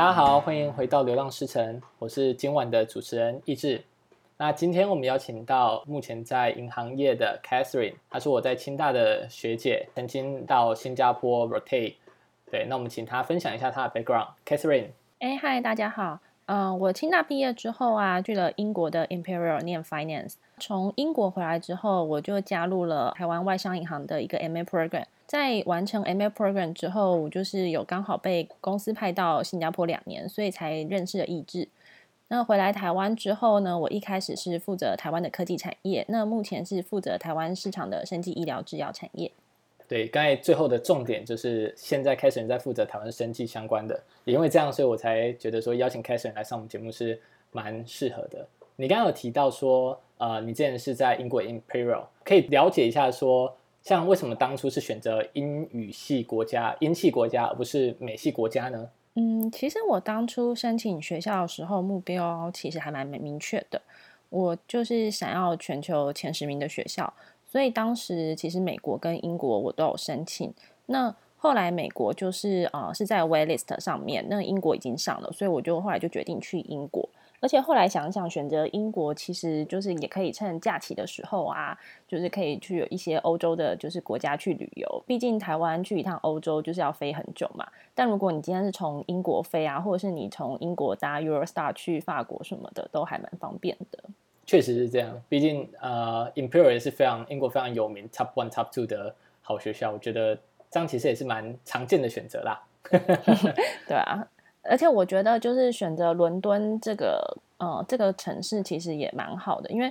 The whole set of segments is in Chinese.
大家好，欢迎回到《流浪诗城》，我是今晚的主持人易志。那今天我们邀请到目前在银行业的 Catherine，她是我在清大的学姐，曾经到新加坡 rotate。对，那我们请她分享一下她的 background。Catherine，哎，嗨，大家好。嗯、我清大毕业之后啊，去了英国的 Imperial 念 Finance。从英国回来之后，我就加入了台湾外商银行的一个 MA program。在完成 MA program 之后，我就是有刚好被公司派到新加坡两年，所以才认识了易志。那回来台湾之后呢，我一开始是负责台湾的科技产业，那目前是负责台湾市场的生技医疗制药产业。对，刚才最后的重点就是现在凯瑟琳在负责台湾生计相关的，也因为这样，所以我才觉得说邀请凯瑟琳来上我们节目是蛮适合的。你刚刚有提到说，呃，你之前是在英国 Imperial，可以了解一下说。像为什么当初是选择英语系国家、英系国家，而不是美系国家呢？嗯，其实我当初申请学校的时候，目标其实还蛮明确的。我就是想要全球前十名的学校，所以当时其实美国跟英国我都有申请。那后来美国就是啊、呃、是在 waitlist 上面，那英国已经上了，所以我就后来就决定去英国。而且后来想想，选择英国其实就是也可以趁假期的时候啊，就是可以去一些欧洲的，就是国家去旅游。毕竟台湾去一趟欧洲就是要飞很久嘛。但如果你今天是从英国飞啊，或者是你从英国搭 Eurostar 去法国什么的，都还蛮方便的。确实是这样，毕竟呃，Imperial 也是非常英国非常有名 Top One Top Two 的好学校，我觉得这样其实也是蛮常见的选择啦。对啊。而且我觉得，就是选择伦敦这个，呃，这个城市其实也蛮好的，因为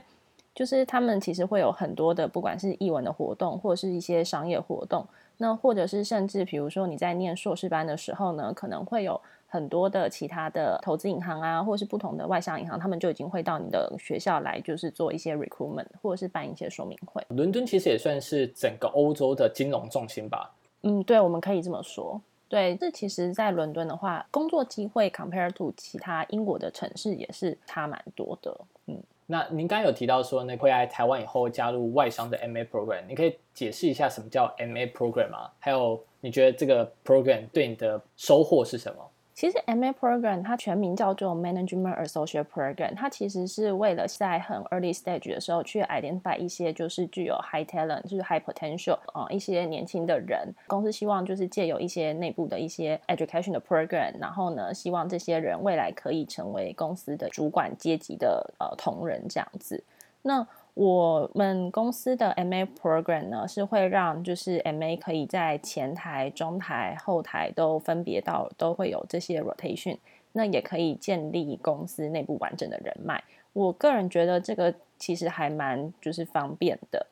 就是他们其实会有很多的，不管是译文的活动，或者是一些商业活动，那或者是甚至比如说你在念硕士班的时候呢，可能会有很多的其他的投资银行啊，或者是不同的外商银行，他们就已经会到你的学校来，就是做一些 recruitment，或者是办一些说明会。伦敦其实也算是整个欧洲的金融重心吧？嗯，对，我们可以这么说。对，这其实，在伦敦的话，工作机会 compare to 其他英国的城市也是差蛮多的。嗯，那您刚刚有提到说，那会来台湾以后加入外商的 MA program，你可以解释一下什么叫 MA program 吗？还有，你觉得这个 program 对你的收获是什么？其实 MA program 它全名叫做 Management Associate Program，它其实是为了在很 early stage 的时候去 identify 一些就是具有 high talent，就是 high potential 啊、一些年轻的人。公司希望就是借由一些内部的一些 education 的 program，然后呢，希望这些人未来可以成为公司的主管阶级的呃同仁这样子。那我们公司的 MA program 呢，是会让就是 MA 可以在前台、中台、后台都分别到，都会有这些 rotation，那也可以建立公司内部完整的人脉。我个人觉得这个其实还蛮就是方便的，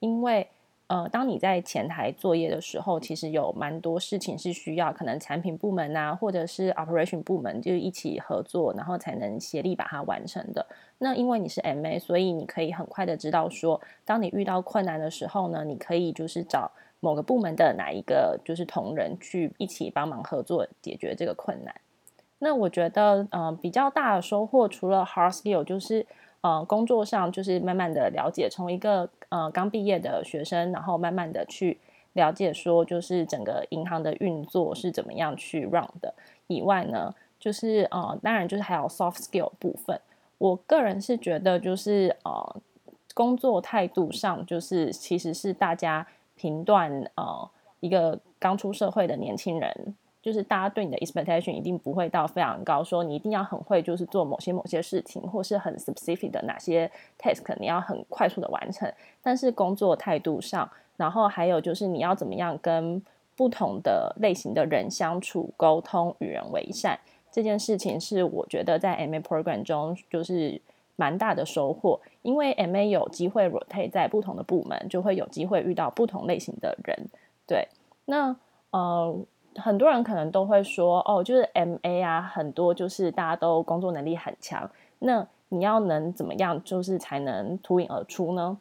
因为。呃，当你在前台作业的时候，其实有蛮多事情是需要可能产品部门啊，或者是 operation 部门就一起合作，然后才能协力把它完成的。那因为你是 MA，所以你可以很快的知道说，当你遇到困难的时候呢，你可以就是找某个部门的哪一个就是同仁去一起帮忙合作解决这个困难。那我觉得，呃，比较大的收获除了 hard skill 就是。呃，工作上就是慢慢的了解，从一个呃刚毕业的学生，然后慢慢的去了解，说就是整个银行的运作是怎么样去 run 的。以外呢，就是呃，当然就是还有 soft skill 部分。我个人是觉得，就是呃，工作态度上，就是其实是大家评断呃一个刚出社会的年轻人。就是大家对你的 expectation 一定不会到非常高，说你一定要很会，就是做某些某些事情，或是很 specific 的哪些 task 你要很快速的完成。但是工作态度上，然后还有就是你要怎么样跟不同的类型的人相处、沟通、与人为善，这件事情是我觉得在 MA program 中就是蛮大的收获，因为 MA 有机会 rotate 在不同的部门，就会有机会遇到不同类型的人。对，那呃。很多人可能都会说，哦，就是 MA 啊，很多就是大家都工作能力很强。那你要能怎么样，就是才能脱颖而出呢？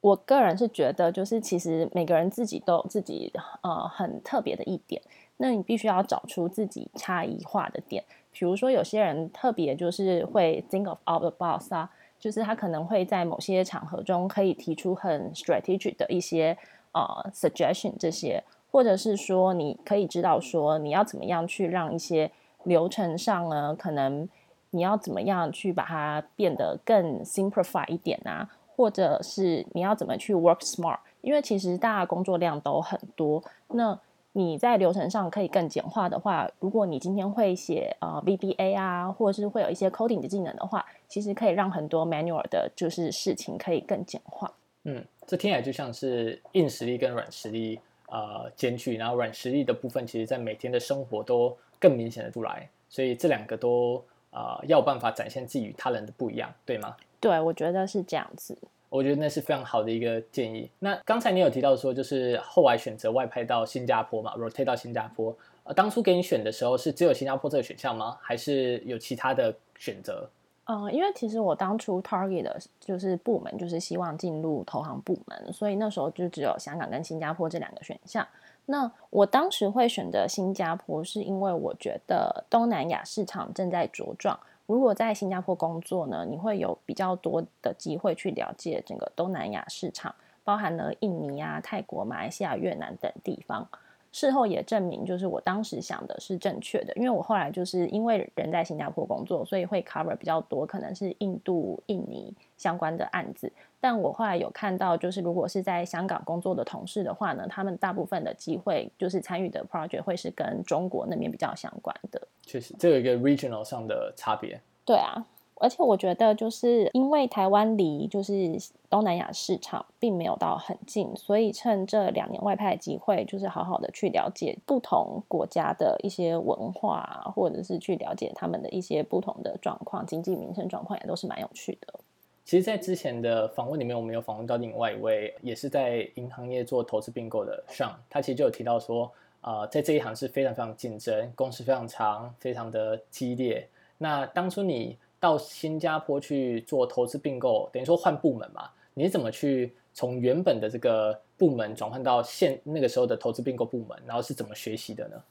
我个人是觉得，就是其实每个人自己都有自己呃很特别的一点，那你必须要找出自己差异化的点。比如说，有些人特别就是会 think of out the box 啊，就是他可能会在某些场合中可以提出很 strategic 的一些呃 suggestion 这些。或者是说，你可以知道说，你要怎么样去让一些流程上呢，可能你要怎么样去把它变得更 simplify 一点啊，或者是你要怎么去 work smart？因为其实大家工作量都很多，那你在流程上可以更简化的话，如果你今天会写呃 VBA 啊，或者是会有一些 coding 的技能的话，其实可以让很多 manual 的就是事情可以更简化。嗯，这听起来就像是硬实力跟软实力呃兼具，然后软实力的部分，其实在每天的生活都更明显的出来，所以这两个都呃要有办法展现自己与他人的不一样，对吗？对，我觉得是这样子。我觉得那是非常好的一个建议。那刚才你有提到说，就是后来选择外派到新加坡嘛，rotate 到新加坡。呃，当初给你选的时候是只有新加坡这个选项吗？还是有其他的选择？嗯，因为其实我当初 target 的就是部门，就是希望进入投行部门，所以那时候就只有香港跟新加坡这两个选项。那我当时会选择新加坡，是因为我觉得东南亚市场正在茁壮。如果在新加坡工作呢，你会有比较多的机会去了解整个东南亚市场，包含了印尼啊、泰国、马来西亚、越南等地方。事后也证明，就是我当时想的是正确的，因为我后来就是因为人在新加坡工作，所以会 cover 比较多，可能是印度、印尼相关的案子。但我后来有看到，就是如果是在香港工作的同事的话呢，他们大部分的机会就是参与的 project 会是跟中国那边比较相关的。确实，这有一个 regional 上的差别。对啊。而且我觉得，就是因为台湾离就是东南亚市场并没有到很近，所以趁这两年外派的机会，就是好好的去了解不同国家的一些文化，或者是去了解他们的一些不同的状况、经济民生状况，也都是蛮有趣的。其实，在之前的访问里面，我们有访问到另外一位也是在银行业做投资并购的上他其实就有提到说，呃，在这一行是非常非常竞争，工时非常长，非常的激烈。那当初你到新加坡去做投资并购，等于说换部门嘛？你怎么去从原本的这个部门转换到现那个时候的投资并购部门？然后是怎么学习的呢？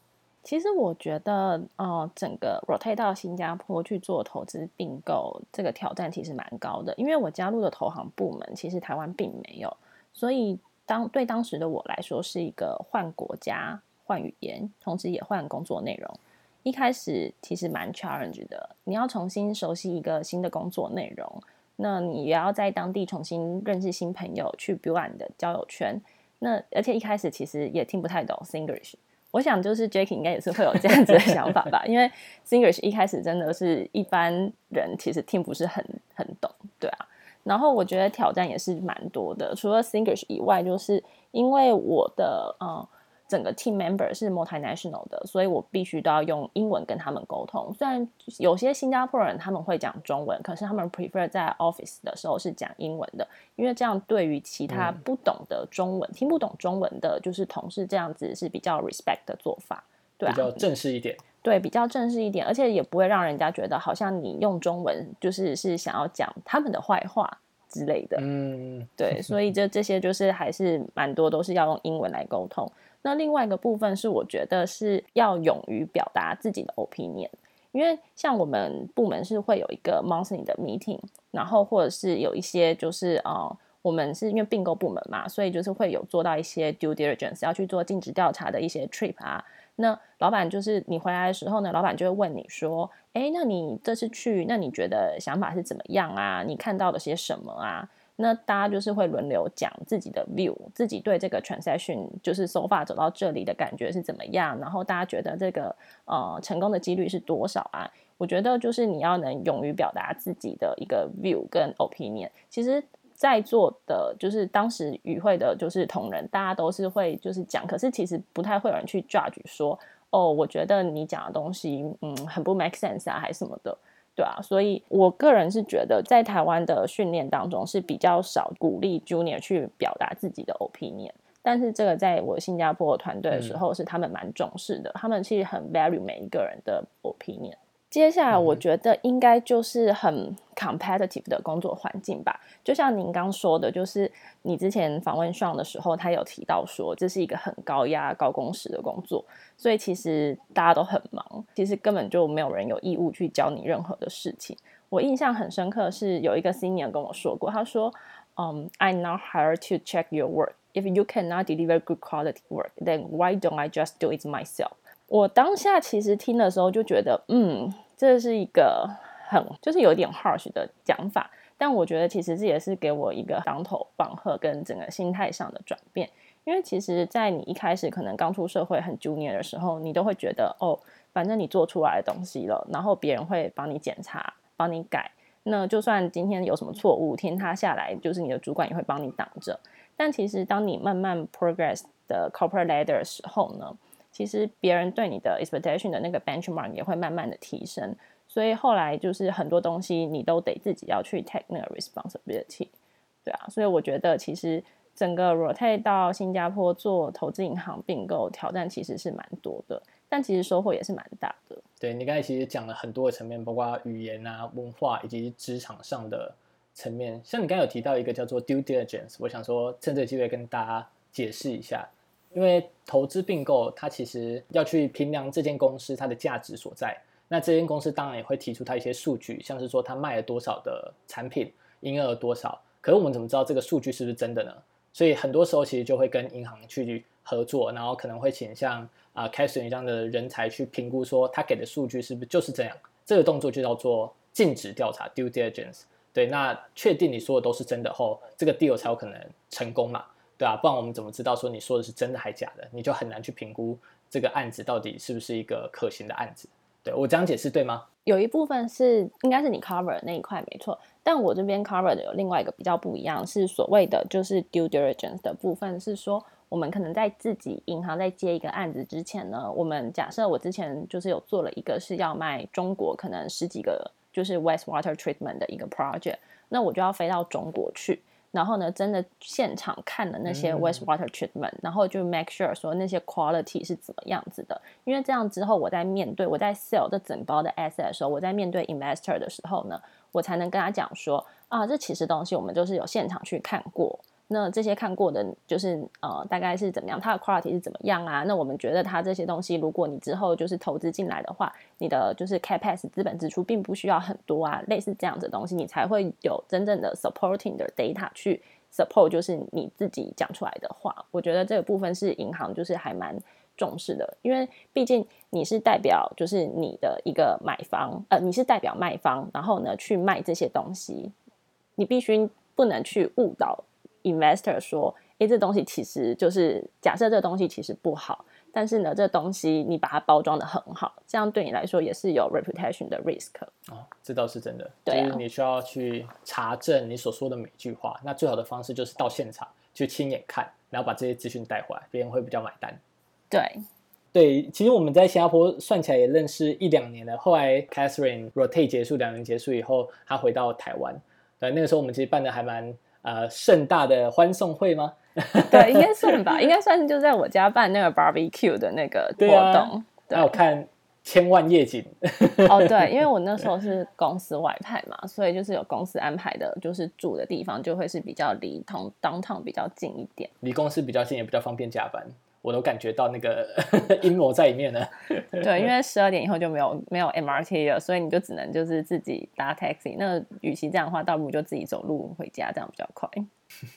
其实我觉得，呃，整个 rotate 到新加坡去做投资并购，这个挑战其实蛮高的。因为我加入的投行部门，其实台湾并没有，所以当对当时的我来说，是一个换国家、换语言，同时也换工作内容。一开始其实蛮 challenge 的，你要重新熟悉一个新的工作内容，那你也要在当地重新认识新朋友，去 build 你的交友圈。那而且一开始其实也听不太懂 Singlish，我想就是 Jacky 应该也是会有这样子的想法吧，因为 Singlish 一开始真的是一般人其实听不是很很懂，对啊。然后我觉得挑战也是蛮多的，除了 Singlish 以外，就是因为我的嗯。整个 team member 是 multinational 的，所以我必须都要用英文跟他们沟通。虽然有些新加坡人他们会讲中文，可是他们 prefer 在 office 的时候是讲英文的，因为这样对于其他不懂的中文、嗯、听不懂中文的，就是同事这样子是比较 respect 的做法，对啊，比较正式一点。对，比较正式一点，而且也不会让人家觉得好像你用中文就是是想要讲他们的坏话之类的。嗯，对，所以这这些就是还是蛮多都是要用英文来沟通。那另外一个部分是，我觉得是要勇于表达自己的 opinion，因为像我们部门是会有一个 monthly 的 meeting，然后或者是有一些就是呃，我们是因为并购部门嘛，所以就是会有做到一些 due diligence，要去做尽职调查的一些 trip 啊。那老板就是你回来的时候呢，老板就会问你说，诶，那你这次去，那你觉得想法是怎么样啊？你看到了些什么啊？那大家就是会轮流讲自己的 view，自己对这个 transaction 就是 so far 走到这里的感觉是怎么样，然后大家觉得这个呃成功的几率是多少啊？我觉得就是你要能勇于表达自己的一个 view 跟 opinion。其实在座的就是当时与会的就是同仁，大家都是会就是讲，可是其实不太会有人去 judge 说，哦，我觉得你讲的东西嗯很不 make sense 啊，还是什么的。对啊，所以我个人是觉得，在台湾的训练当中是比较少鼓励 Junior 去表达自己的 opinion，但是这个在我新加坡团队的时候，是他们蛮重视的，嗯、他们其实很 value 每一个人的 opinion。接下来，我觉得应该就是很 competitive 的工作环境吧。就像您刚说的，就是你之前访问 Sean 的时候，他有提到说这是一个很高压、高工时的工作，所以其实大家都很忙，其实根本就没有人有义务去教你任何的事情。我印象很深刻是有一个 senior 跟我说过，他说：“嗯、um,，I'm not hired to check your work. If you cannot deliver good quality work, then why don't I just do it myself？” 我当下其实听的时候就觉得，嗯，这是一个很就是有点 harsh 的讲法，但我觉得其实这也是给我一个当头棒喝跟整个心态上的转变。因为其实，在你一开始可能刚出社会很 junior 的时候，你都会觉得哦，反正你做出来的东西了，然后别人会帮你检查、帮你改。那就算今天有什么错误，天塌下来，就是你的主管也会帮你挡着。但其实，当你慢慢 progress 的 corporate ladder 的时候呢，其实别人对你的 expectation 的那个 benchmark 也会慢慢的提升。所以后来就是很多东西你都得自己要去 take 那个 responsibility，对啊。所以我觉得其实。整个 rotate 到新加坡做投资银行并购，挑战其实是蛮多的，但其实收获也是蛮大的。对，你刚才其实讲了很多的层面，包括语言啊、文化以及职场上的层面。像你刚才有提到一个叫做 due diligence，我想说趁这个机会跟大家解释一下，因为投资并购它其实要去评量这间公司它的价值所在。那这间公司当然也会提出它一些数据，像是说它卖了多少的产品，营业额多少。可是我们怎么知道这个数据是不是真的呢？所以很多时候其实就会跟银行去合作，然后可能会请像啊 Catherine 这样的人才去评估，说他给的数据是不是就是这样。这个动作就叫做尽职调查 （due diligence）。对，那确定你说的都是真的后，这个 deal 才有可能成功嘛？对啊，不然我们怎么知道说你说的是真的还假的？你就很难去评估这个案子到底是不是一个可行的案子。对，我这样解释对吗？有一部分是应该是你 cover 的那一块没错，但我这边 cover 的有另外一个比较不一样，是所谓的就是 due diligence 的部分，是说我们可能在自己银行在接一个案子之前呢，我们假设我之前就是有做了一个是要卖中国可能十几个就是 wastewater treatment 的一个 project，那我就要飞到中国去。然后呢，真的现场看了那些 wastewater treatment，嗯，然后就 make sure 说那些 quality 是怎么样子的。因为这样之后，我在面对我在 sell 这整包的 asset 的时候，我在面对 investor 的时候呢，我才能跟他讲说啊，这其实东西我们就是有现场去看过。那这些看过的，就是呃，大概是怎么样？它的 quality 是怎么样啊？那我们觉得它这些东西，如果你之后就是投资进来的话，你的就是 capex 资本支出并不需要很多啊，类似这样子的东西，你才会有真正的 supporting 的 data 去 support，就是你自己讲出来的话。我觉得这个部分是银行就是还蛮重视的，因为毕竟你是代表就是你的一个买方，呃，你是代表卖方，然后呢去卖这些东西，你必须不能去误导。Investor 说：“诶，这东西其实就是假设这东西其实不好，但是呢，这东西你把它包装的很好，这样对你来说也是有 reputation 的 risk。哦，这倒是真的。对啊，就是你需要去查证你所说的每句话。那最好的方式就是到现场去亲眼看，然后把这些资讯带回来，别人会比较买单。对，对，其实我们在新加坡算起来也认识一两年了。后来 Catherine rotate 结束，两年结束以后，她回到台湾。对，那个时候我们其实办的还蛮。”呃，盛大的欢送会吗？对，应该算吧，应该算是就在我家办那个 barbecue 的那个活动。那、啊、我看千万夜景。哦，对，因为我那时候是公司外派嘛，所以就是有公司安排的，就是住的地方就会是比较离同 downtown 比较近一点，离公司比较近，也比较方便加班。我都感觉到那个 阴谋在里面呢。对，因为 十二点以后就没有没有 MRT 了，所以你就只能就是自己搭 taxi。那与其这样的话，倒不如就自己走路回家，这样比较快。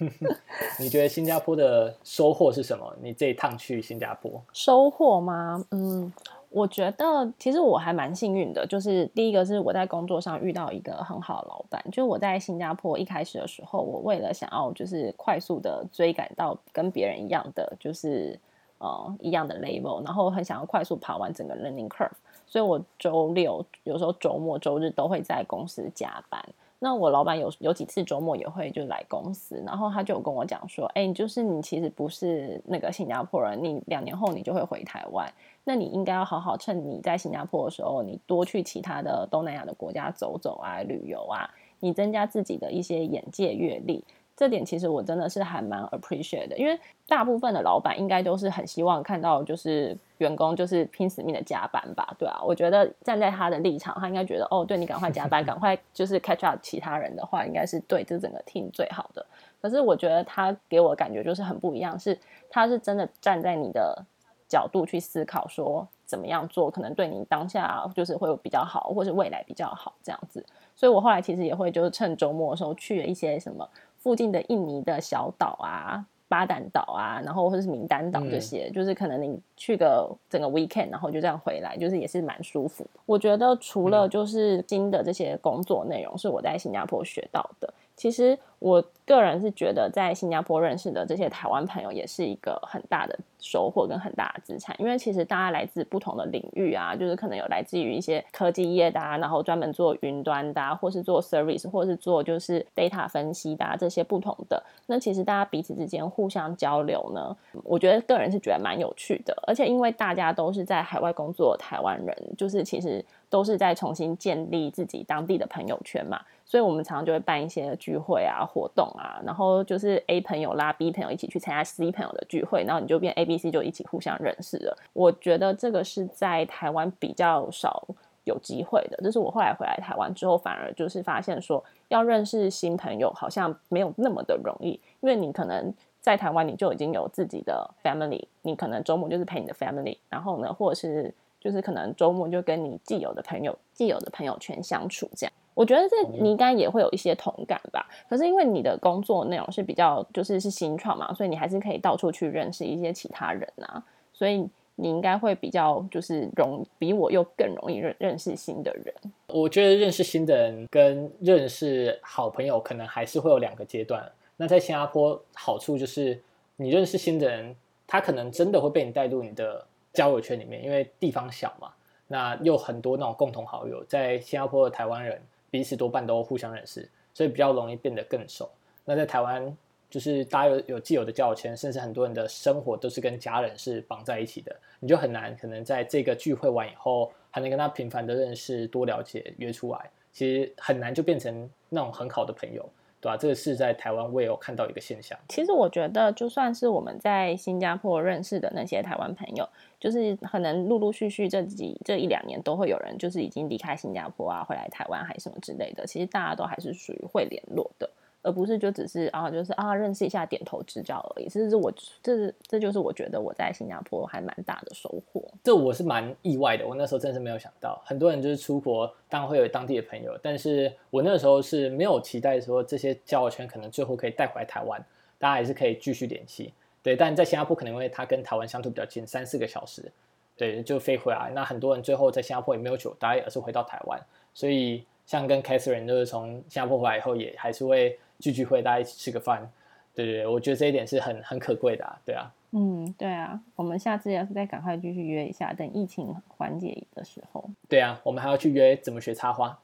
你觉得新加坡的收获是什么？你这一趟去新加坡收获吗？嗯，我觉得其实我还蛮幸运的，就是第一个是我在工作上遇到一个很好的老板。就我在新加坡一开始的时候，我为了想要就是快速的追赶到跟别人一样的，就是。呃，一样的 level，然后很想要快速爬完整个 learning curve，所以我周六有时候周末周日都会在公司加班。那我老板有有几次周末也会就来公司，然后他就跟我讲说，哎，就是你其实不是那个新加坡人，你两年后你就会回台湾，那你应该要好好趁你在新加坡的时候，你多去其他的东南亚的国家走走啊，旅游啊，你增加自己的一些眼界阅历。这点其实我真的是还蛮 appreciate 的，因为大部分的老板应该都是很希望看到就是员工就是拼死命的加班吧，对啊，我觉得站在他的立场，他应该觉得哦，对你赶快加班，赶快就是 catch up 其他人的话，应该是对这整个 team 最好的。可是我觉得他给我的感觉就是很不一样，是他是真的站在你的角度去思考，说怎么样做可能对你当下就是会有比较好，或是未来比较好这样子。所以我后来其实也会就是趁周末的时候去了一些什么。附近的印尼的小岛啊，巴旦岛啊，然后或者是名丹岛这些，嗯、就是可能你去个整个 weekend，然后就这样回来，就是也是蛮舒服。我觉得除了就是新的这些工作内容是我在新加坡学到的。其实我个人是觉得，在新加坡认识的这些台湾朋友，也是一个很大的收获跟很大的资产。因为其实大家来自不同的领域啊，就是可能有来自于一些科技业的啊，然后专门做云端的啊，或是做 service，或是做就是 data 分析的啊，这些不同的。那其实大家彼此之间互相交流呢，我觉得个人是觉得蛮有趣的。而且因为大家都是在海外工作台湾人，就是其实都是在重新建立自己当地的朋友圈嘛。所以，我们常常就会办一些聚会啊、活动啊，然后就是 A 朋友拉 B 朋友一起去参加 C 朋友的聚会，然后你就变 A、B、C 就一起互相认识了。我觉得这个是在台湾比较少有机会的。就是我后来回来台湾之后，反而就是发现说，要认识新朋友好像没有那么的容易，因为你可能在台湾你就已经有自己的 family，你可能周末就是陪你的 family，然后呢，或者是就是可能周末就跟你既有的朋友、既有的朋友圈相处这样。我觉得这你应该也会有一些同感吧。可是因为你的工作内容是比较就是是新创嘛，所以你还是可以到处去认识一些其他人啊。所以你应该会比较就是容比我又更容易认认识新的人。我觉得认识新的人跟认识好朋友可能还是会有两个阶段。那在新加坡好处就是你认识新的人，他可能真的会被你带入你的交友圈里面，因为地方小嘛，那又很多那种共同好友，在新加坡的台湾人。彼此多半都互相认识，所以比较容易变得更熟。那在台湾，就是大家有有既有的交友圈，甚至很多人的生活都是跟家人是绑在一起的，你就很难可能在这个聚会完以后，还能跟他频繁的认识、多了解、约出来，其实很难就变成那种很好的朋友。对吧？这个是在台湾我也有看到一个现象。其实我觉得，就算是我们在新加坡认识的那些台湾朋友，就是可能陆陆续续这几这一两年都会有人就是已经离开新加坡啊，回来台湾还是什么之类的。其实大家都还是属于会联络的。而不是就只是啊，就是啊，认识一下，点头之交而已。这是我，这是这就是我觉得我在新加坡还蛮大的收获。这我是蛮意外的，我那时候真是没有想到，很多人就是出国，当然会有当地的朋友，但是我那时候是没有期待说这些交友圈可能最后可以带回来台湾，大家还是可以继续联系。对，但在新加坡可能因为他跟台湾相处比较近，三四个小时，对，就飞回来。那很多人最后在新加坡也没有久待，而是回到台湾。所以像跟 Catherine 就是从新加坡回来以后，也还是会。聚聚会，大家一起吃个饭，对对对，我觉得这一点是很很可贵的啊，对啊，嗯，对啊，我们下次要是再赶快继续约一下，等疫情缓解的时候，对啊，我们还要去约怎么学插花，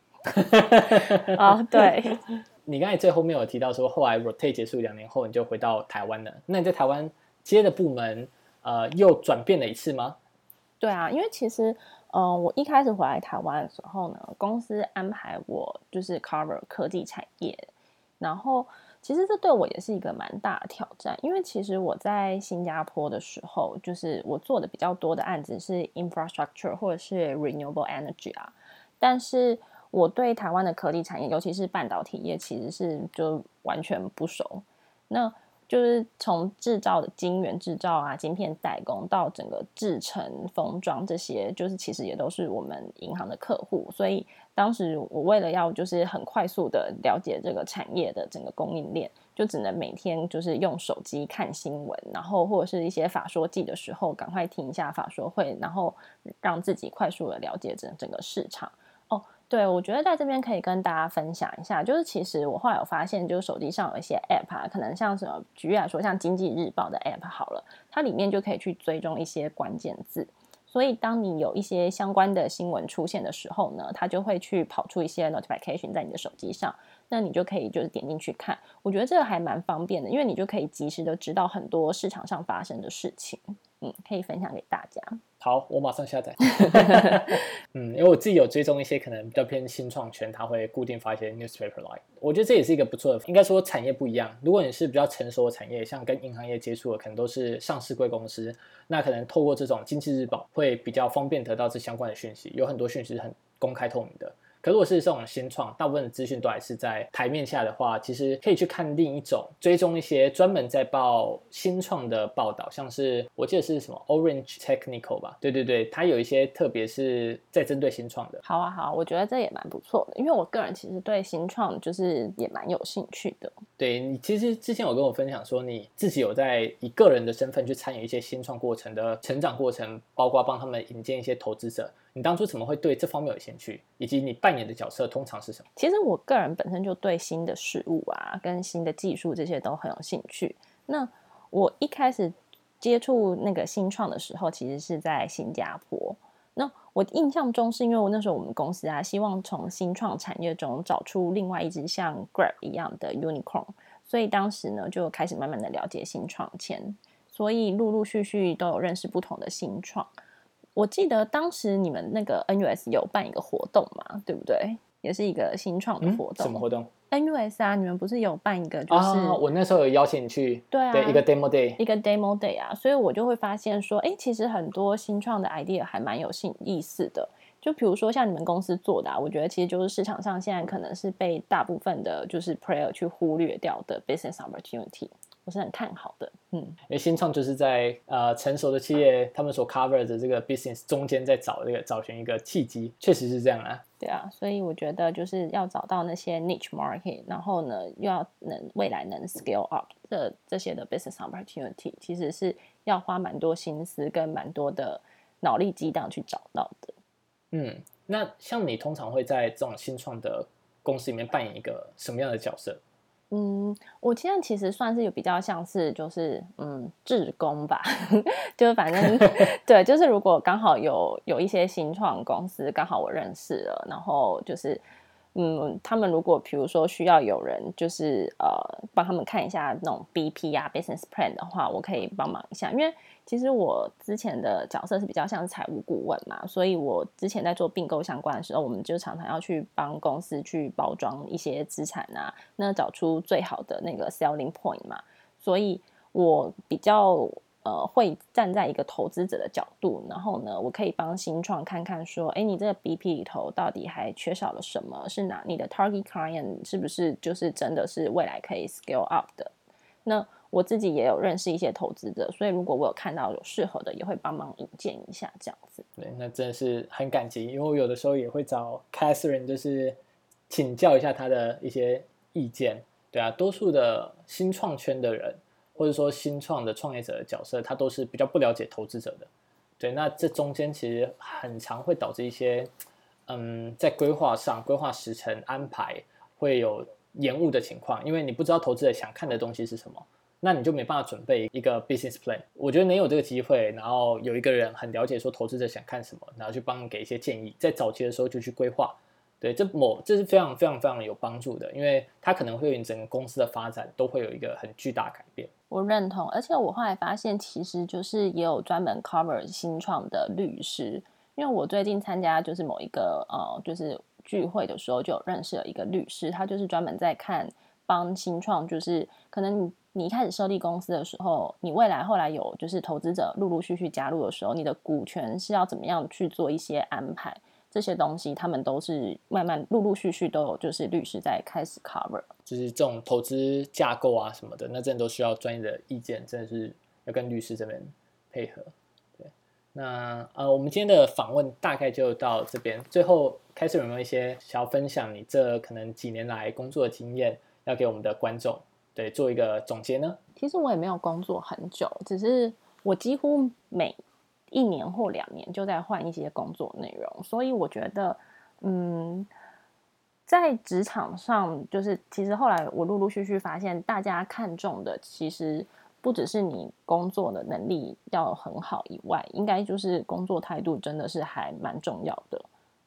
啊、哦，对，你刚才最后面有提到说，后来 rotate 结束两年后，你就回到台湾了，那你在台湾接的部门，呃，又转变了一次吗？对啊，因为其实，嗯、呃，我一开始回来台湾的时候呢，公司安排我就是 cover 科技产业。然后，其实这对我也是一个蛮大的挑战，因为其实我在新加坡的时候，就是我做的比较多的案子是 infrastructure 或者是 renewable energy 啊，但是我对台湾的科技产业，尤其是半导体业，其实是就完全不熟。那就是从制造的晶圆制造啊、晶片代工到整个制成封装这些，就是其实也都是我们银行的客户。所以当时我为了要就是很快速的了解这个产业的整个供应链，就只能每天就是用手机看新闻，然后或者是一些法说季的时候，赶快听一下法说会，然后让自己快速的了解整整个市场。对，我觉得在这边可以跟大家分享一下，就是其实我后来有发现，就是手机上有一些 App 啊，可能像什么，举例来说，像经济日报的 App 好了，它里面就可以去追踪一些关键字，所以当你有一些相关的新闻出现的时候呢，它就会去跑出一些 notification 在你的手机上，那你就可以就是点进去看，我觉得这个还蛮方便的，因为你就可以及时的知道很多市场上发生的事情，嗯，可以分享给大家。好，我马上下载。嗯，因为我自己有追踪一些可能比较偏新创圈，他会固定发一些 newspaper like。我觉得这也是一个不错的，应该说产业不一样。如果你是比较成熟的产业，像跟银行业接触的，可能都是上市贵公司，那可能透过这种经济日报会比较方便得到这相关的讯息，有很多讯息是很公开透明的。可如果是这种新创，大部分的资讯都还是在台面下的话，其实可以去看另一种追踪一些专门在报新创的报道，像是我记得是什么 Orange Technical 吧？对对对，它有一些特别是在针对新创的。好啊好，我觉得这也蛮不错的，因为我个人其实对新创就是也蛮有兴趣的。对，你其实之前有跟我分享说，你自己有在以个人的身份去参与一些新创过程的成长过程，包括帮他们引荐一些投资者。你当初怎么会对这方面有兴趣？以及你扮演的角色通常是什么？其实我个人本身就对新的事物啊，跟新的技术这些都很有兴趣。那我一开始接触那个新创的时候，其实是在新加坡。那我印象中是因为我那时候我们公司啊，希望从新创产业中找出另外一只像 Grab 一样的 Unicorn，所以当时呢就开始慢慢的了解新创圈，所以陆陆续续都有认识不同的新创。我记得当时你们那个 NUS 有办一个活动嘛，对不对？也是一个新创的活动。嗯、什么活动？NUS 啊，你们不是有办一个？就是、哦、我那时候有邀请你去。对啊，对，一个 demo day，一个 demo day 啊，所以我就会发现说，哎，其实很多新创的 idea 还蛮有意思的。就比如说像你们公司做的，啊，我觉得其实就是市场上现在可能是被大部分的就是 player 去忽略掉的 business opportunity。我是很看好的，嗯，因为新创就是在呃成熟的企业他们所 cover 的这个 business 中间在找这个找寻一个契机，确实是这样啊。对啊，所以我觉得就是要找到那些 niche market，然后呢又要能未来能 scale up 这这些的 business opportunity，其实是要花蛮多心思跟蛮多的脑力激荡去找到的。嗯，那像你通常会在这种新创的公司里面扮演一个什么样的角色？嗯，我现在其实算是有比较像是就是嗯，志工吧，就是反正 对，就是如果刚好有有一些新创公司刚好我认识了，然后就是。嗯，他们如果比如说需要有人，就是呃帮他们看一下那种 BP 啊 business plan 的话，我可以帮忙一下。因为其实我之前的角色是比较像财务顾问嘛，所以我之前在做并购相关的时候，我们就常常要去帮公司去包装一些资产啊，那找出最好的那个 selling point 嘛，所以我比较。呃，会站在一个投资者的角度，然后呢，我可以帮新创看看说，哎，你这个 BP 里头到底还缺少了什么？是哪？你的 target client 是不是就是真的是未来可以 scale up 的？那我自己也有认识一些投资者，所以如果我有看到有适合的，也会帮忙引荐一下这样子。对，那真的是很感激，因为我有的时候也会找 Catherine，就是请教一下他的一些意见。对啊，多数的新创圈的人。或者说新创的创业者的角色，他都是比较不了解投资者的，对，那这中间其实很常会导致一些，嗯，在规划上、规划时程安排会有延误的情况，因为你不知道投资者想看的东西是什么，那你就没办法准备一个 business plan。我觉得能有这个机会，然后有一个人很了解说投资者想看什么，然后去帮你给一些建议，在早期的时候就去规划。对，这某这是非常非常非常有帮助的，因为它可能会对你整个公司的发展都会有一个很巨大改变。我认同，而且我后来发现，其实就是也有专门 cover 新创的律师，因为我最近参加就是某一个呃就是聚会的时候，就认识了一个律师，他就是专门在看帮新创，就是可能你你一开始设立公司的时候，你未来后来有就是投资者陆陆续续加入的时候，你的股权是要怎么样去做一些安排。这些东西，他们都是慢慢陆陆续续都有，就是律师在开始 cover，就是这种投资架构啊什么的，那真的都需要专业的意见，真的是要跟律师这边配合。对，那呃，我们今天的访问大概就到这边。最后，开始有没有一些想要分享你这可能几年来工作的经验，要给我们的观众，对，做一个总结呢？其实我也没有工作很久，只是我几乎每一年或两年就在换一些工作内容，所以我觉得，嗯，在职场上，就是其实后来我陆陆续续发现，大家看重的其实不只是你工作的能力要很好以外，应该就是工作态度真的是还蛮重要的。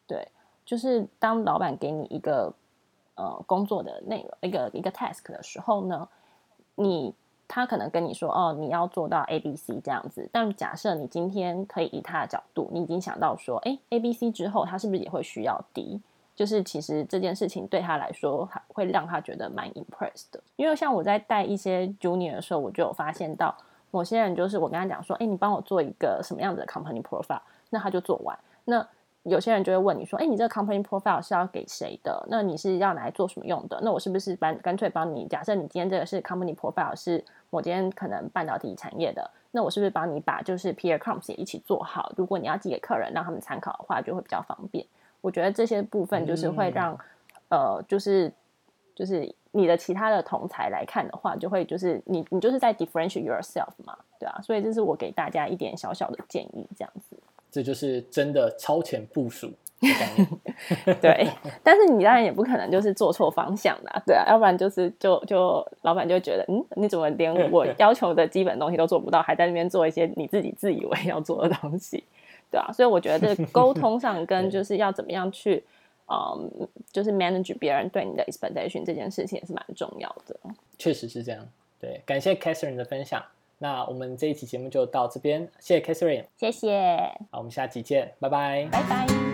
对，就是当老板给你一个呃工作的内容，一个一个 task 的时候呢，你。他可能跟你说：“哦，你要做到 A、B、C 这样子。”但假设你今天可以以他的角度，你已经想到说：“哎，A、B、C 之后，他是不是也会需要 D？” 就是其实这件事情对他来说，还会让他觉得蛮 impressed 的。因为像我在带一些 junior 的时候，我就有发现到某些人，就是我跟他讲说：“哎，你帮我做一个什么样子的 company profile？” 那他就做完。那有些人就会问你说，哎，你这个 company profile 是要给谁的？那你是要拿来做什么用的？那我是不是帮干脆帮你？假设你今天这个是 company profile 是我今天可能半导体产业的，那我是不是帮你把就是 peer comps 也一起做好？如果你要寄给客人让他们参考的话，就会比较方便。我觉得这些部分就是会让、嗯、呃，就是就是你的其他的同才来看的话，就会就是你你就是在 differentiate yourself 嘛，对啊，所以这是我给大家一点小小的建议，这样子。这就是真的超前部署。对，但是你当然也不可能就是做错方向的，对啊，要不然就是就就老板就觉得，嗯，你怎么连我要求的基本东西都做不到，还在那边做一些你自己自以为要做的东西，对啊，所以我觉得这沟通上 跟就是要怎么样去，嗯，就是 manage 别人对你的 expectation 这件事情也是蛮重要的。确实是这样，对，感谢 Catherine 的分享。那我们这一期节目就到这边，谢谢 Catherine，谢谢，好，我们下期见，拜拜，拜拜。